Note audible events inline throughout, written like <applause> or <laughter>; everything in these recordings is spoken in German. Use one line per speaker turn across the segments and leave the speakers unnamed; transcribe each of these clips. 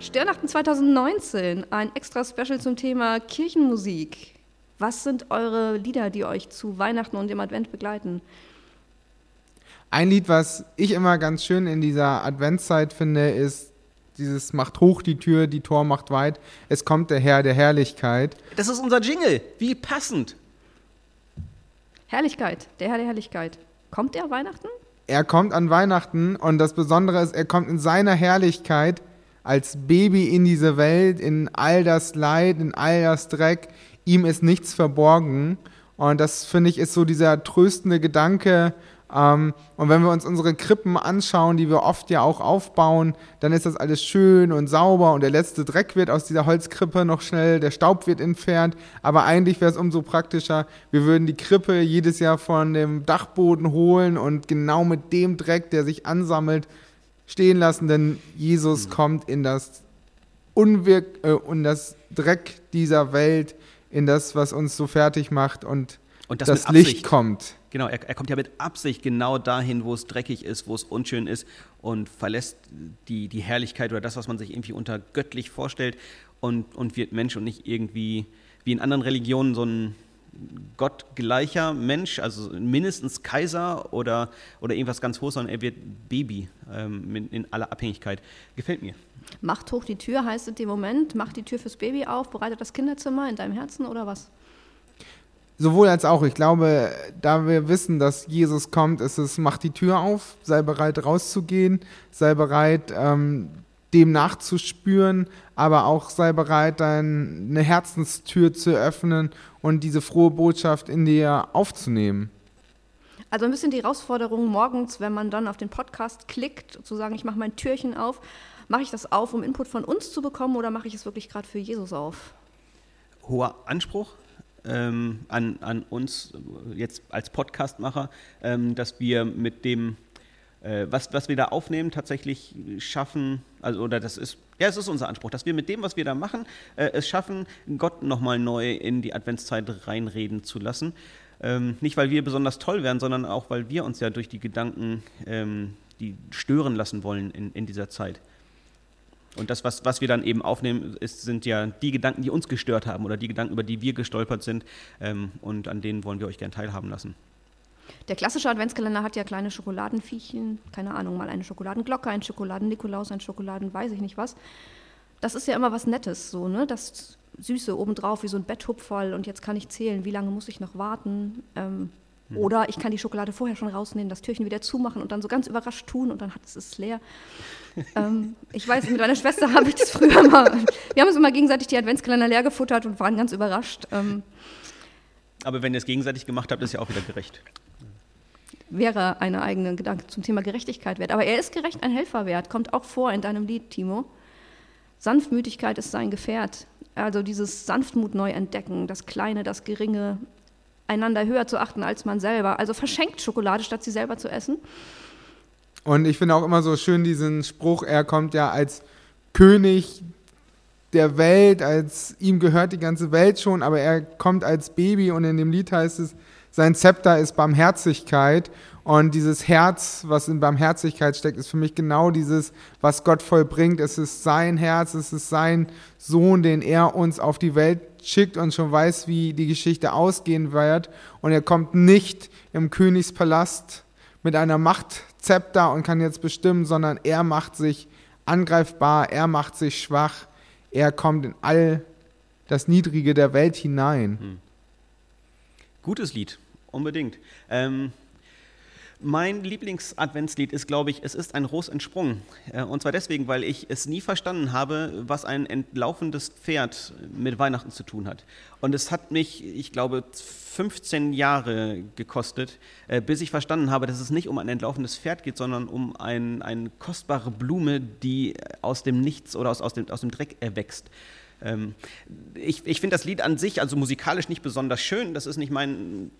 Sternnachten 2019, ein extra Special zum Thema Kirchenmusik. Was sind eure Lieder, die euch zu Weihnachten und dem Advent begleiten?
Ein Lied, was ich immer ganz schön in dieser Adventszeit finde, ist dieses Macht hoch die Tür, die Tor macht weit. Es kommt der Herr der Herrlichkeit.
Das ist unser Jingle. Wie passend.
Herrlichkeit, der Herr der Herrlichkeit. Kommt der Weihnachten?
Er kommt an Weihnachten und das Besondere ist, er kommt in seiner Herrlichkeit als Baby in diese Welt, in all das Leid, in all das Dreck. Ihm ist nichts verborgen. Und das finde ich ist so dieser tröstende Gedanke. Ähm, und wenn wir uns unsere Krippen anschauen, die wir oft ja auch aufbauen, dann ist das alles schön und sauber und der letzte Dreck wird aus dieser Holzkrippe noch schnell, der Staub wird entfernt. Aber eigentlich wäre es umso praktischer, wir würden die Krippe jedes Jahr von dem Dachboden holen und genau mit dem Dreck, der sich ansammelt, stehen lassen, denn Jesus mhm. kommt in das Unwirk äh, und das Dreck dieser Welt, in das, was uns so fertig macht und, und das, das Licht kommt.
Genau, er, er, kommt ja mit Absicht genau dahin, wo es dreckig ist, wo es unschön ist und verlässt die, die Herrlichkeit oder das, was man sich irgendwie unter göttlich vorstellt und, und wird Mensch und nicht irgendwie wie in anderen Religionen so ein gottgleicher Mensch, also mindestens Kaiser oder, oder irgendwas ganz Hohes, sondern er wird Baby ähm, in, in aller Abhängigkeit. Gefällt mir.
Macht hoch die Tür heißt in dem Moment, mach die Tür fürs Baby auf, bereitet das Kinderzimmer in deinem Herzen oder was?
Sowohl als auch. Ich glaube, da wir wissen, dass Jesus kommt, ist es, mach die Tür auf, sei bereit rauszugehen, sei bereit, ähm, dem nachzuspüren, aber auch sei bereit, deine Herzenstür zu öffnen und diese frohe Botschaft in dir aufzunehmen.
Also ein bisschen die Herausforderung morgens, wenn man dann auf den Podcast klickt, zu sagen, ich mache mein Türchen auf, mache ich das auf, um Input von uns zu bekommen oder mache ich es wirklich gerade für Jesus auf?
Hoher Anspruch ähm, an, an uns jetzt als Podcastmacher, ähm, dass wir mit dem was, was wir da aufnehmen, tatsächlich schaffen, also oder das ist, ja, es ist unser Anspruch, dass wir mit dem, was wir da machen, äh, es schaffen, Gott nochmal neu in die Adventszeit reinreden zu lassen. Ähm, nicht, weil wir besonders toll wären, sondern auch, weil wir uns ja durch die Gedanken, ähm, die stören lassen wollen in, in dieser Zeit. Und das, was, was wir dann eben aufnehmen, ist, sind ja die Gedanken, die uns gestört haben oder die Gedanken, über die wir gestolpert sind. Ähm, und an denen wollen wir euch gern teilhaben lassen.
Der klassische Adventskalender hat ja kleine Schokoladenviechchen, keine Ahnung, mal eine Schokoladenglocke, ein Schokoladen-Nikolaus, ein Schokoladen, weiß ich nicht was. Das ist ja immer was Nettes, so, ne? Das Süße obendrauf, wie so ein Betthupferl und jetzt kann ich zählen, wie lange muss ich noch warten. Ähm, hm. Oder ich kann die Schokolade vorher schon rausnehmen, das Türchen wieder zumachen und dann so ganz überrascht tun und dann hat es es leer. ähm, ich weiß, mit meiner Schwester <laughs> habe ich das früher mal. Wir haben uns immer gegenseitig die Adventskalender leer gefuttert und waren ganz überrascht. Ähm,
Aber wenn ihr es gegenseitig gemacht habt, ist ja auch wieder gerecht
wäre eine eigene Gedanke zum Thema Gerechtigkeit wert. Aber er ist gerecht ein Helfer wert, kommt auch vor in deinem Lied, Timo. Sanftmütigkeit ist sein Gefährt. Also dieses Sanftmut neu entdecken, das Kleine, das Geringe, einander höher zu achten als man selber. Also verschenkt Schokolade, statt sie selber zu essen.
Und ich finde auch immer so schön diesen Spruch, er kommt ja als König der Welt, als ihm gehört die ganze Welt schon, aber er kommt als Baby und in dem Lied heißt es, sein Zepter ist Barmherzigkeit. Und dieses Herz, was in Barmherzigkeit steckt, ist für mich genau dieses, was Gott vollbringt. Es ist sein Herz, es ist sein Sohn, den er uns auf die Welt schickt und schon weiß, wie die Geschichte ausgehen wird. Und er kommt nicht im Königspalast mit einer Machtzepter und kann jetzt bestimmen, sondern er macht sich angreifbar, er macht sich schwach, er kommt in all das Niedrige der Welt hinein. Hm.
Gutes Lied. Unbedingt. Ähm, mein Lieblings-Adventslied ist, glaube ich, es ist ein Ros entsprungen. Äh, und zwar deswegen, weil ich es nie verstanden habe, was ein entlaufendes Pferd mit Weihnachten zu tun hat. Und es hat mich, ich glaube, 15 Jahre gekostet, äh, bis ich verstanden habe, dass es nicht um ein entlaufendes Pferd geht, sondern um ein, eine kostbare Blume, die aus dem Nichts oder aus, aus, dem, aus dem Dreck erwächst. Ähm, ich ich finde das Lied an sich, also musikalisch nicht besonders schön. Das ist nicht mein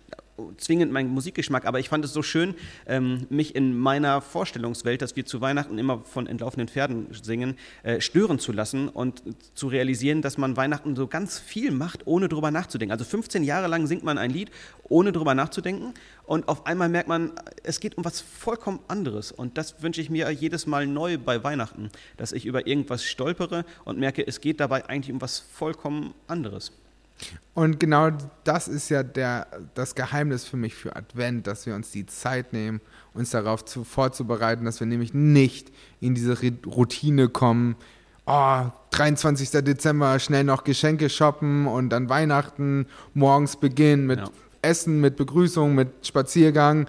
zwingend mein Musikgeschmack, aber ich fand es so schön, ähm, mich in meiner Vorstellungswelt, dass wir zu Weihnachten immer von entlaufenen Pferden singen, äh, stören zu lassen und zu realisieren, dass man Weihnachten so ganz viel macht, ohne drüber nachzudenken. Also 15 Jahre lang singt man ein Lied, ohne drüber nachzudenken und auf einmal merkt man, es geht um was vollkommen anderes und das wünsche ich mir jedes Mal neu bei Weihnachten, dass ich über irgendwas stolpere und merke, es geht dabei eigentlich um was vollkommen anderes.
Und genau das ist ja der, das Geheimnis für mich für Advent, dass wir uns die Zeit nehmen, uns darauf zu, vorzubereiten, dass wir nämlich nicht in diese Routine kommen, oh, 23. Dezember schnell noch Geschenke shoppen und dann Weihnachten morgens beginnen mit ja. Essen, mit Begrüßung, mit Spaziergang,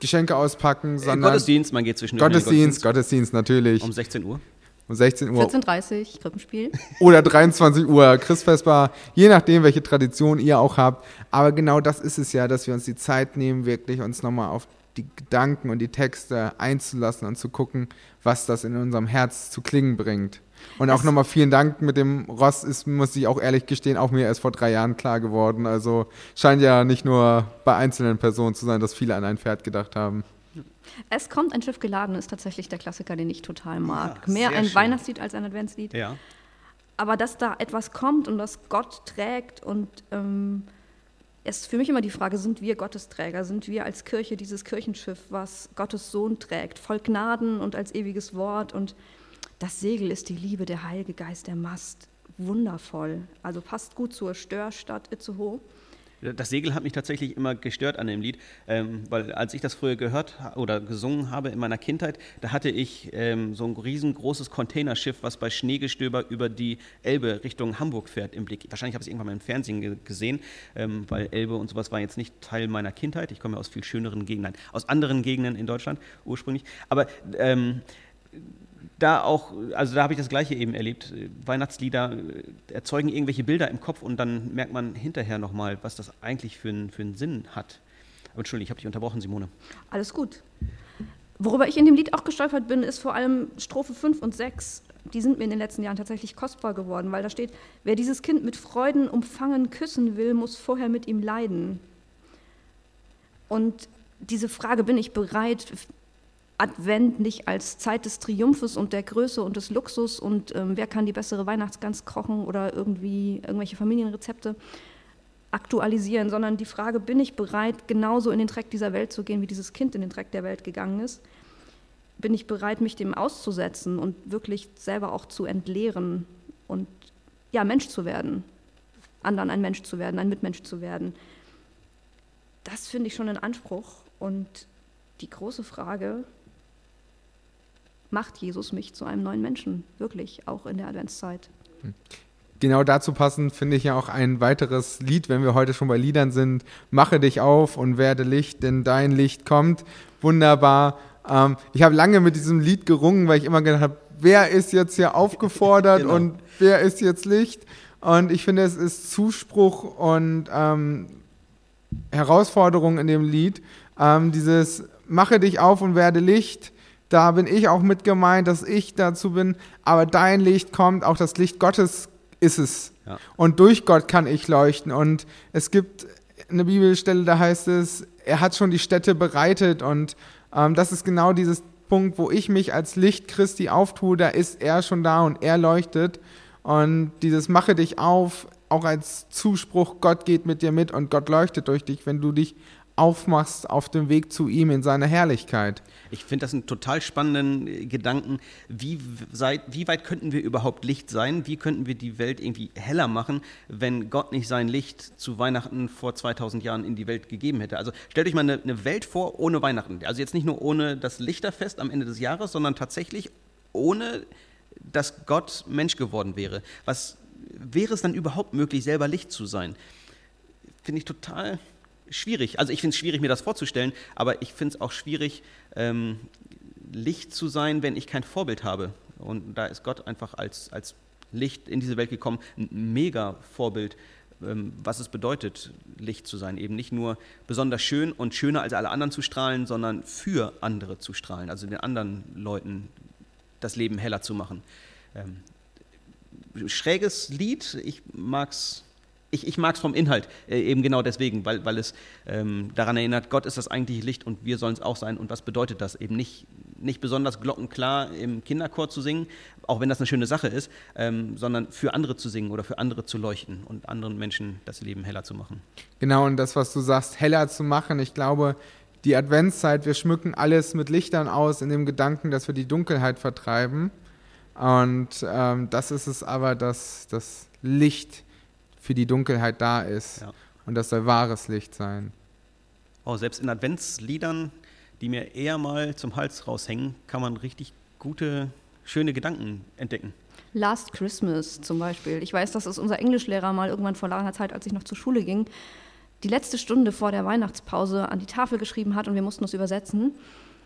Geschenke auspacken,
sondern Gottesdienst, man geht zwischen
Gottesdienst, Gottesdienst natürlich.
Um 16 Uhr
um 16 Uhr.
14.30 Uhr, Krippenspiel. <laughs>
Oder 23 Uhr, Christfestbar, je nachdem, welche Tradition ihr auch habt. Aber genau das ist es ja, dass wir uns die Zeit nehmen, wirklich uns nochmal auf die Gedanken und die Texte einzulassen und zu gucken, was das in unserem Herz zu klingen bringt. Und auch nochmal vielen Dank mit dem Ross ist, muss ich auch ehrlich gestehen, auch mir erst vor drei Jahren klar geworden. Also scheint ja nicht nur bei einzelnen Personen zu sein, dass viele an ein Pferd gedacht haben.
Es kommt ein Schiff geladen, ist tatsächlich der Klassiker, den ich total mag. Ja, Mehr ein schön. Weihnachtslied als ein Adventslied.
Ja.
Aber dass da etwas kommt und das Gott trägt und ähm, es ist für mich immer die Frage, sind wir Gottesträger? Sind wir als Kirche dieses Kirchenschiff, was Gottes Sohn trägt, voll Gnaden und als ewiges Wort? Und das Segel ist die Liebe, der Heilige Geist, der Mast. Wundervoll. Also passt gut zur Störstadt Itzehoe.
Das Segel hat mich tatsächlich immer gestört an dem Lied, ähm, weil als ich das früher gehört oder gesungen habe in meiner Kindheit, da hatte ich ähm, so ein riesengroßes Containerschiff, was bei Schneegestöber über die Elbe Richtung Hamburg fährt im Blick. Wahrscheinlich habe ich es irgendwann mal im Fernsehen ge gesehen, ähm, weil Elbe und sowas war jetzt nicht Teil meiner Kindheit. Ich komme ja aus viel schöneren Gegenden, aus anderen Gegenden in Deutschland ursprünglich. Aber ähm, da auch, also da habe ich das Gleiche eben erlebt. Weihnachtslieder äh, erzeugen irgendwelche Bilder im Kopf und dann merkt man hinterher nochmal, was das eigentlich für, ein, für einen Sinn hat. Aber Entschuldigung, ich habe dich unterbrochen, Simone.
Alles gut. Worüber ich in dem Lied auch gestolpert bin, ist vor allem Strophe 5 und 6. Die sind mir in den letzten Jahren tatsächlich kostbar geworden, weil da steht, wer dieses Kind mit Freuden umfangen küssen will, muss vorher mit ihm leiden. Und diese Frage, bin ich bereit, Advent nicht als Zeit des Triumphes und der Größe und des Luxus und ähm, wer kann die bessere Weihnachtsgans kochen oder irgendwie irgendwelche Familienrezepte aktualisieren, sondern die Frage, bin ich bereit, genauso in den Dreck dieser Welt zu gehen, wie dieses Kind in den Dreck der Welt gegangen ist? Bin ich bereit, mich dem auszusetzen und wirklich selber auch zu entleeren und ja, Mensch zu werden, anderen ein Mensch zu werden, ein Mitmensch zu werden? Das finde ich schon ein Anspruch und die große Frage, macht Jesus mich zu einem neuen Menschen, wirklich, auch in der Adventszeit.
Genau dazu passend finde ich ja auch ein weiteres Lied, wenn wir heute schon bei Liedern sind. Mache dich auf und werde Licht, denn dein Licht kommt. Wunderbar. Ähm, ich habe lange mit diesem Lied gerungen, weil ich immer gedacht habe, wer ist jetzt hier aufgefordert <laughs> genau. und wer ist jetzt Licht? Und ich finde, es ist Zuspruch und ähm, Herausforderung in dem Lied. Ähm, dieses Mache dich auf und werde Licht da bin ich auch mit gemeint, dass ich dazu bin. Aber dein Licht kommt, auch das Licht Gottes ist es. Ja. Und durch Gott kann ich leuchten. Und es gibt eine Bibelstelle, da heißt es, er hat schon die Städte bereitet. Und ähm, das ist genau dieses Punkt, wo ich mich als Licht Christi auftue. Da ist er schon da und er leuchtet. Und dieses Mache dich auf, auch als Zuspruch, Gott geht mit dir mit und Gott leuchtet durch dich, wenn du dich aufmachst auf dem Weg zu ihm in seiner Herrlichkeit.
Ich finde das einen total spannenden äh, Gedanken. Wie, sei, wie weit könnten wir überhaupt Licht sein? Wie könnten wir die Welt irgendwie heller machen, wenn Gott nicht sein Licht zu Weihnachten vor 2000 Jahren in die Welt gegeben hätte? Also stellt euch mal eine, eine Welt vor ohne Weihnachten. Also jetzt nicht nur ohne das Lichterfest am Ende des Jahres, sondern tatsächlich ohne, dass Gott Mensch geworden wäre. Was wäre es dann überhaupt möglich, selber Licht zu sein? Finde ich total schwierig. Also ich finde es schwierig, mir das vorzustellen, aber ich finde es auch schwierig, ähm, Licht zu sein, wenn ich kein Vorbild habe. Und da ist Gott einfach als, als Licht in diese Welt gekommen, ein mega Vorbild, ähm, was es bedeutet, Licht zu sein. Eben nicht nur besonders schön und schöner als alle anderen zu strahlen, sondern für andere zu strahlen, also den anderen Leuten das Leben heller zu machen. Ähm, schräges Lied, ich mag es ich, ich mag es vom Inhalt, äh, eben genau deswegen, weil, weil es ähm, daran erinnert, Gott ist das eigentliche Licht und wir sollen es auch sein. Und was bedeutet das? Eben nicht, nicht besonders glockenklar im Kinderchor zu singen, auch wenn das eine schöne Sache ist, ähm, sondern für andere zu singen oder für andere zu leuchten und anderen Menschen das Leben heller zu machen.
Genau, und das, was du sagst, heller zu machen, ich glaube, die Adventszeit, wir schmücken alles mit Lichtern aus, in dem Gedanken, dass wir die Dunkelheit vertreiben. Und ähm, das ist es aber, dass das Licht für die Dunkelheit da ist. Ja. Und das soll wahres Licht sein.
Oh, selbst in Adventsliedern, die mir eher mal zum Hals raushängen, kann man richtig gute, schöne Gedanken entdecken.
Last Christmas zum Beispiel. Ich weiß, dass es unser Englischlehrer mal irgendwann vor langer Zeit, als ich noch zur Schule ging, die letzte Stunde vor der Weihnachtspause an die Tafel geschrieben hat und wir mussten es übersetzen.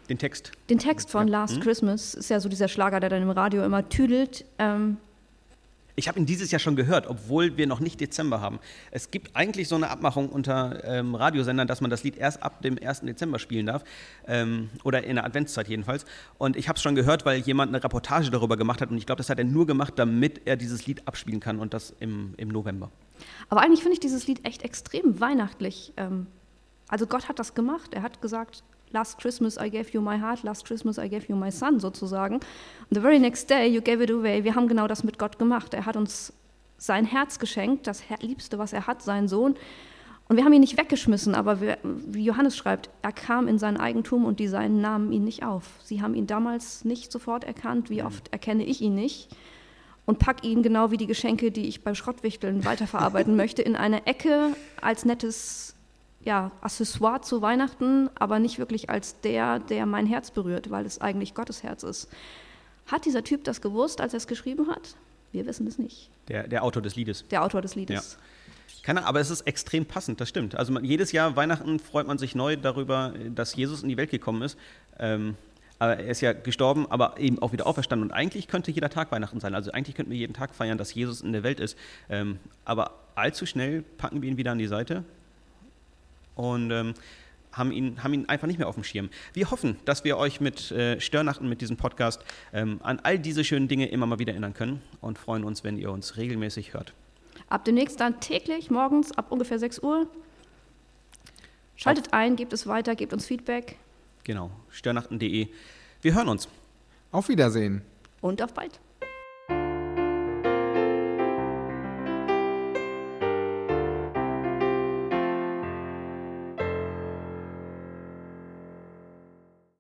Den Text?
Den Text von Last hm? Christmas ist ja so dieser Schlager, der dann im Radio immer tüdelt. Ähm,
ich habe ihn dieses Jahr schon gehört, obwohl wir noch nicht Dezember haben. Es gibt eigentlich so eine Abmachung unter ähm, Radiosendern, dass man das Lied erst ab dem 1. Dezember spielen darf. Ähm, oder in der Adventszeit jedenfalls. Und ich habe es schon gehört, weil jemand eine Reportage darüber gemacht hat. Und ich glaube, das hat er nur gemacht, damit er dieses Lied abspielen kann. Und das im, im November.
Aber eigentlich finde ich dieses Lied echt extrem weihnachtlich. Ähm, also Gott hat das gemacht. Er hat gesagt, Last Christmas I gave you my heart, last Christmas I gave you my son sozusagen. And the very next day you gave it away. Wir haben genau das mit Gott gemacht. Er hat uns sein Herz geschenkt, das Liebste, was er hat, seinen Sohn. Und wir haben ihn nicht weggeschmissen, aber wir, wie Johannes schreibt, er kam in sein Eigentum und die Seinen nahmen ihn nicht auf. Sie haben ihn damals nicht sofort erkannt. Wie oft erkenne ich ihn nicht? Und pack ihn genau wie die Geschenke, die ich beim Schrottwichteln weiterverarbeiten <laughs> möchte, in eine Ecke als nettes ja, Accessoire zu Weihnachten, aber nicht wirklich als der, der mein Herz berührt, weil es eigentlich Gottes Herz ist. Hat dieser Typ das gewusst, als er es geschrieben hat? Wir wissen es nicht.
Der, der Autor des Liedes.
Der Autor des Liedes.
Ja. Keine, aber es ist extrem passend, das stimmt. Also man, jedes Jahr Weihnachten freut man sich neu darüber, dass Jesus in die Welt gekommen ist. Ähm, er ist ja gestorben, aber eben auch wieder auferstanden. Und eigentlich könnte jeder Tag Weihnachten sein. Also eigentlich könnten wir jeden Tag feiern, dass Jesus in der Welt ist. Ähm, aber allzu schnell packen wir ihn wieder an die Seite und ähm, haben ihn, haben ihn einfach nicht mehr auf dem Schirm. Wir hoffen, dass wir euch mit äh, Störnachten, mit diesem Podcast, ähm, an all diese schönen Dinge immer mal wieder erinnern können und freuen uns, wenn ihr uns regelmäßig hört.
Ab demnächst dann täglich, morgens ab ungefähr 6 Uhr. Schaltet auf. ein, gebt es weiter, gebt uns Feedback.
Genau, störnachten.de. Wir hören uns.
Auf Wiedersehen.
Und auf bald.